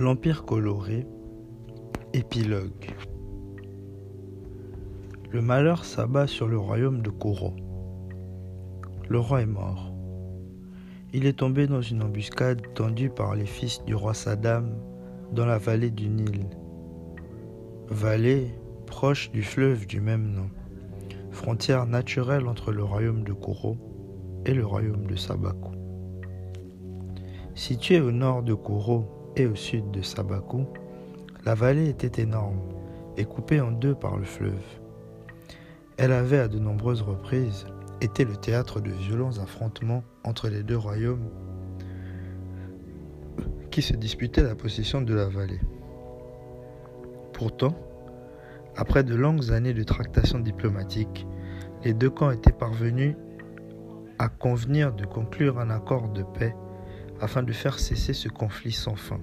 L'Empire coloré, épilogue. Le malheur s'abat sur le royaume de Koro. Le roi est mort. Il est tombé dans une embuscade tendue par les fils du roi Saddam dans la vallée du Nil. Vallée proche du fleuve du même nom, frontière naturelle entre le royaume de Koro et le royaume de Sabaku. Situé au nord de Koro et au sud de Sabaku, la vallée était énorme et coupée en deux par le fleuve. Elle avait à de nombreuses reprises été le théâtre de violents affrontements entre les deux royaumes qui se disputaient la possession de la vallée. Pourtant, après de longues années de tractations diplomatiques, les deux camps étaient parvenus à convenir de conclure un accord de paix afin de faire cesser ce conflit sans fin.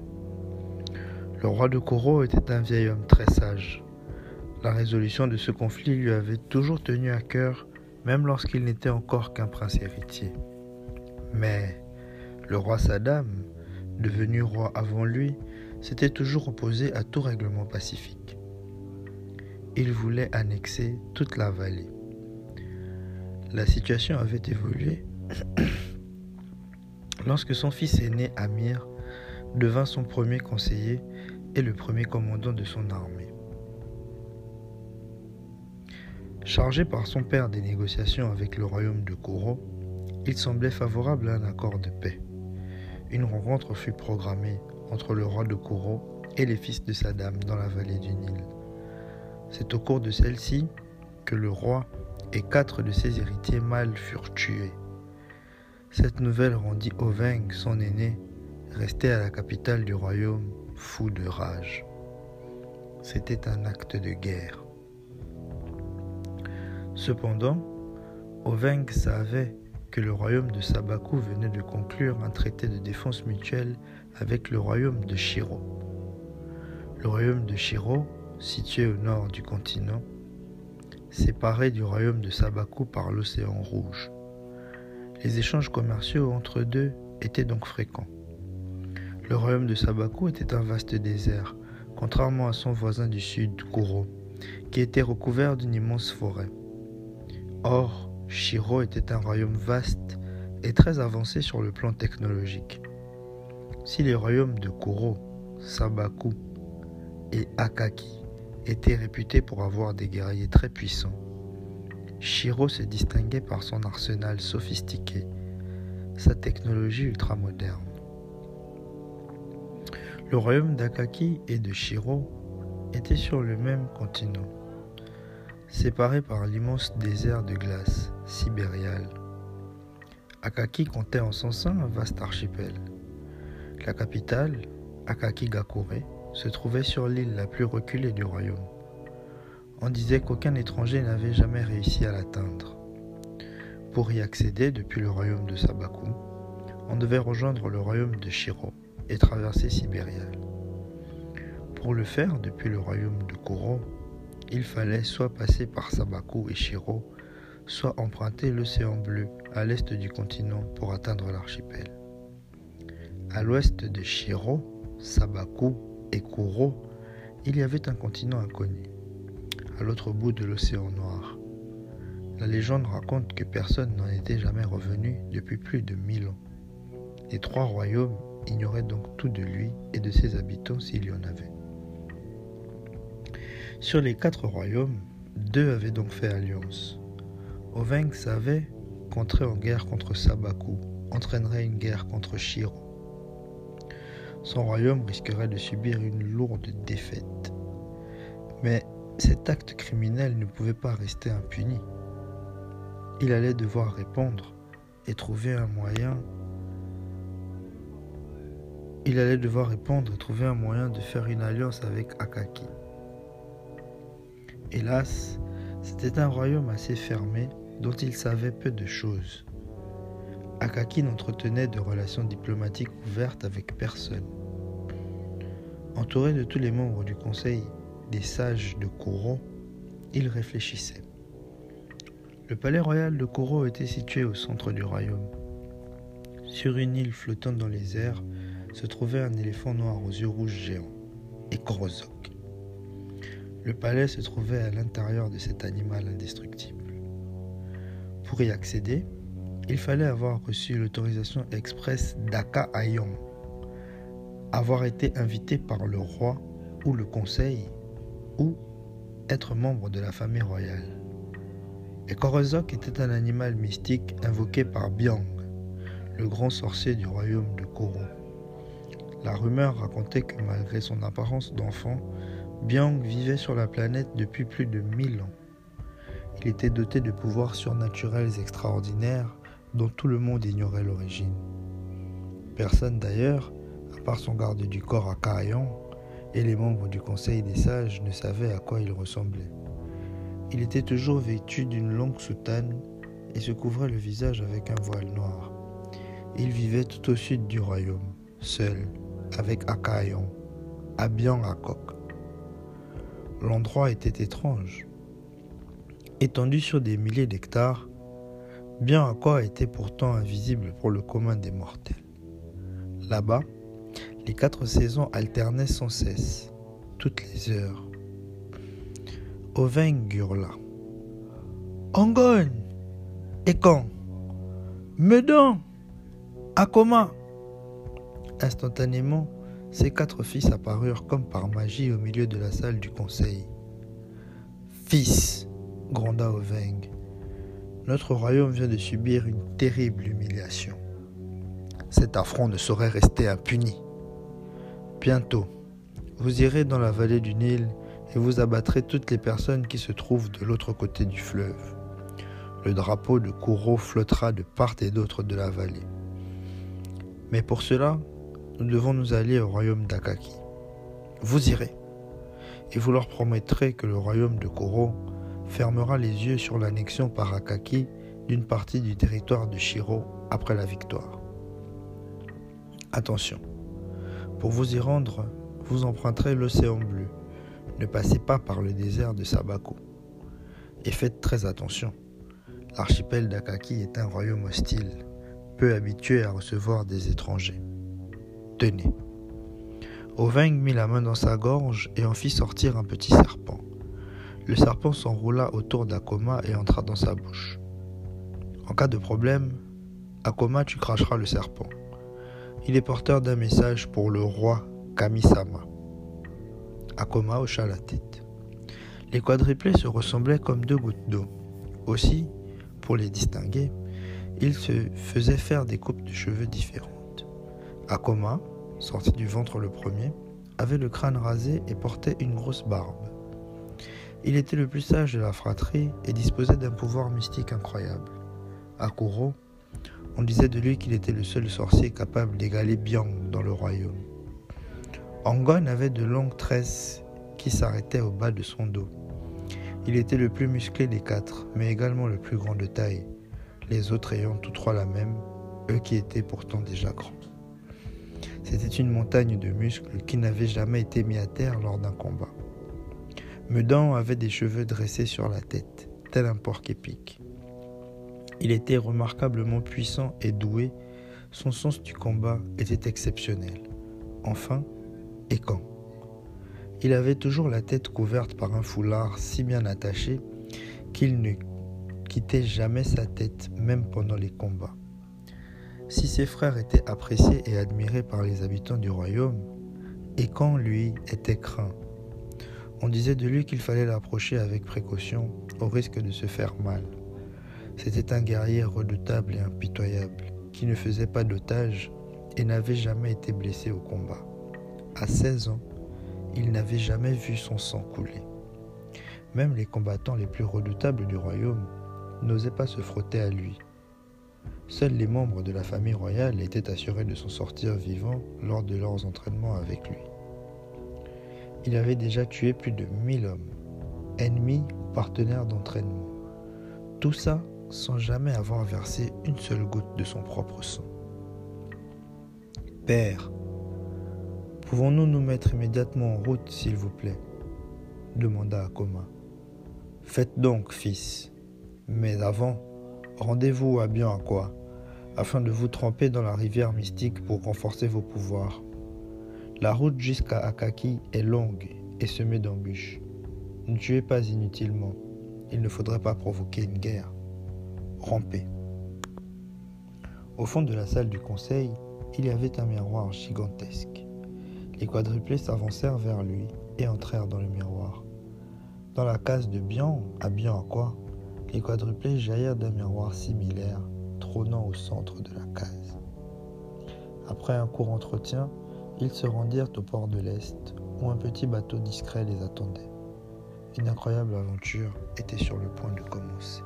Le roi de Koro était un vieil homme très sage. La résolution de ce conflit lui avait toujours tenu à cœur, même lorsqu'il n'était encore qu'un prince héritier. Mais le roi Saddam, devenu roi avant lui, s'était toujours opposé à tout règlement pacifique. Il voulait annexer toute la vallée. La situation avait évolué lorsque son fils aîné Amir devint son premier conseiller et le premier commandant de son armée. Chargé par son père des négociations avec le royaume de Koro, il semblait favorable à un accord de paix. Une rencontre fut programmée entre le roi de Koro et les fils de Saddam dans la vallée du Nil. C'est au cours de celle-ci que le roi et quatre de ses héritiers mâles furent tués. Cette nouvelle rendit Oveng, son aîné, resté à la capitale du royaume, fou de rage. C'était un acte de guerre. Cependant, Oveng savait que le royaume de Sabaku venait de conclure un traité de défense mutuelle avec le royaume de Shiro. Le royaume de Shiro, situé au nord du continent, séparé du royaume de Sabaku par l'océan Rouge. Les échanges commerciaux entre deux étaient donc fréquents. Le royaume de Sabaku était un vaste désert, contrairement à son voisin du sud, Kuro, qui était recouvert d'une immense forêt. Or, Shiro était un royaume vaste et très avancé sur le plan technologique. Si les royaumes de Kuro, Sabaku et Akaki étaient réputés pour avoir des guerriers très puissants, Shiro se distinguait par son arsenal sophistiqué, sa technologie ultramoderne. Le royaume d'Akaki et de Shiro étaient sur le même continent, séparés par l'immense désert de glace sibérial. Akaki comptait en son sein un vaste archipel. La capitale, Akaki-Gakure, se trouvait sur l'île la plus reculée du royaume. On disait qu'aucun étranger n'avait jamais réussi à l'atteindre. Pour y accéder depuis le royaume de Sabaku, on devait rejoindre le royaume de Shiro et traverser Sibérial. Pour le faire depuis le royaume de Koro, il fallait soit passer par Sabaku et Shiro, soit emprunter l'océan bleu à l'est du continent pour atteindre l'archipel. À l'ouest de Shiro, Sabaku et Kuro, il y avait un continent inconnu l'autre bout de l'océan Noir. La légende raconte que personne n'en était jamais revenu depuis plus de mille ans. Les trois royaumes ignoraient donc tout de lui et de ses habitants s'il y en avait. Sur les quatre royaumes, deux avaient donc fait alliance. Oveng savait qu'entrer en guerre contre Sabaku entraînerait une guerre contre Shiro. Son royaume risquerait de subir une lourde défaite. Mais cet acte criminel ne pouvait pas rester impuni. Il allait devoir répondre et trouver un moyen. Il allait devoir répondre et trouver un moyen de faire une alliance avec Akaki. Hélas, c'était un royaume assez fermé dont il savait peu de choses. Akaki n'entretenait de relations diplomatiques ouvertes avec personne. Entouré de tous les membres du conseil des sages de Koro, il réfléchissait. Le palais royal de Koro était situé au centre du royaume. Sur une île flottant dans les airs, se trouvait un éléphant noir aux yeux rouges géants, et Korozok. Le palais se trouvait à l'intérieur de cet animal indestructible. Pour y accéder, il fallait avoir reçu l'autorisation expresse d'Aka Ayon, avoir été invité par le roi ou le conseil, ou être membre de la famille royale. Et Korozok était un animal mystique invoqué par Biang, le grand sorcier du royaume de Koro. La rumeur racontait que malgré son apparence d'enfant, Biang vivait sur la planète depuis plus de mille ans. Il était doté de pouvoirs surnaturels extraordinaires dont tout le monde ignorait l'origine. Personne d'ailleurs, à part son garde du corps à Kaayan et les membres du Conseil des sages, ne savait à quoi il ressemblait. Il était toujours vêtu d'une longue soutane et se couvrait le visage avec un voile noir. Il vivait tout au sud du royaume, seul, avec Akayon, à Akok. L'endroit était étrange. Étendu sur des milliers d'hectares, Bianakok était pourtant invisible pour le commun des mortels. Là-bas, les quatre saisons alternaient sans cesse, toutes les heures. Oveng hurla. Angon Ekan Medan Akoma Instantanément, ces quatre fils apparurent comme par magie au milieu de la salle du conseil. Fils, gronda Oveng, notre royaume vient de subir une terrible humiliation. Cet affront ne saurait rester impuni. Bientôt, vous irez dans la vallée du Nil et vous abattrez toutes les personnes qui se trouvent de l'autre côté du fleuve. Le drapeau de Kouro flottera de part et d'autre de la vallée. Mais pour cela, nous devons nous allier au royaume d'Akaki. Vous irez, et vous leur promettrez que le royaume de Koro fermera les yeux sur l'annexion par Akaki d'une partie du territoire de Shiro après la victoire. Attention, pour vous y rendre, vous emprunterez l'océan bleu. Ne passez pas par le désert de Sabako. Et faites très attention. L'archipel d'Akaki est un royaume hostile, peu habitué à recevoir des étrangers. Tenez. Oveng mit la main dans sa gorge et en fit sortir un petit serpent. Le serpent s'enroula autour d'Akoma et entra dans sa bouche. En cas de problème, Akoma, tu cracheras le serpent. Il est porteur d'un message pour le roi Kamisama. Akoma hocha la tête. Les quadriplés se ressemblaient comme deux gouttes d'eau. Aussi, pour les distinguer, il se faisait faire des coupes de cheveux différentes. Akoma, sorti du ventre le premier, avait le crâne rasé et portait une grosse barbe. Il était le plus sage de la fratrie et disposait d'un pouvoir mystique incroyable. Akuro, on disait de lui qu'il était le seul sorcier capable d'égaler Biang dans le royaume. Angon avait de longues tresses qui s'arrêtaient au bas de son dos. Il était le plus musclé des quatre, mais également le plus grand de taille, les autres ayant tous trois la même, eux qui étaient pourtant déjà grands. C'était une montagne de muscles qui n'avait jamais été mis à terre lors d'un combat. Medan avait des cheveux dressés sur la tête, tel un porc épique. Il était remarquablement puissant et doué, son sens du combat était exceptionnel. Enfin, quand? Il avait toujours la tête couverte par un foulard si bien attaché qu'il ne quittait jamais sa tête, même pendant les combats. Si ses frères étaient appréciés et admirés par les habitants du royaume, et lui était craint, on disait de lui qu'il fallait l'approcher avec précaution au risque de se faire mal. C'était un guerrier redoutable et impitoyable qui ne faisait pas d'otages et n'avait jamais été blessé au combat. À 16 ans, il n'avait jamais vu son sang couler. Même les combattants les plus redoutables du royaume n'osaient pas se frotter à lui Seuls les membres de la famille royale étaient assurés de s'en sortir vivant lors de leurs entraînements avec lui. Il avait déjà tué plus de 1000 hommes, ennemis ou partenaires d'entraînement. Tout ça sans jamais avoir versé une seule goutte de son propre sang. Père, pouvons-nous nous mettre immédiatement en route, s'il vous plaît? demanda Akoma. Faites donc, fils. Mais avant, rendez-vous à quoi afin de vous tremper dans la rivière mystique pour renforcer vos pouvoirs. La route jusqu'à Akaki est longue et semée d'embûches. Ne tuez pas inutilement. Il ne faudrait pas provoquer une guerre. Rampez. Au fond de la salle du conseil, il y avait un miroir gigantesque. Les quadruplés s'avancèrent vers lui et entrèrent dans le miroir. Dans la case de Bian, à Bian quoi, les quadruplés jaillirent d'un miroir similaire, trônant au centre de la case. Après un court entretien, ils se rendirent au port de l'Est, où un petit bateau discret les attendait. Une incroyable aventure était sur le point de commencer.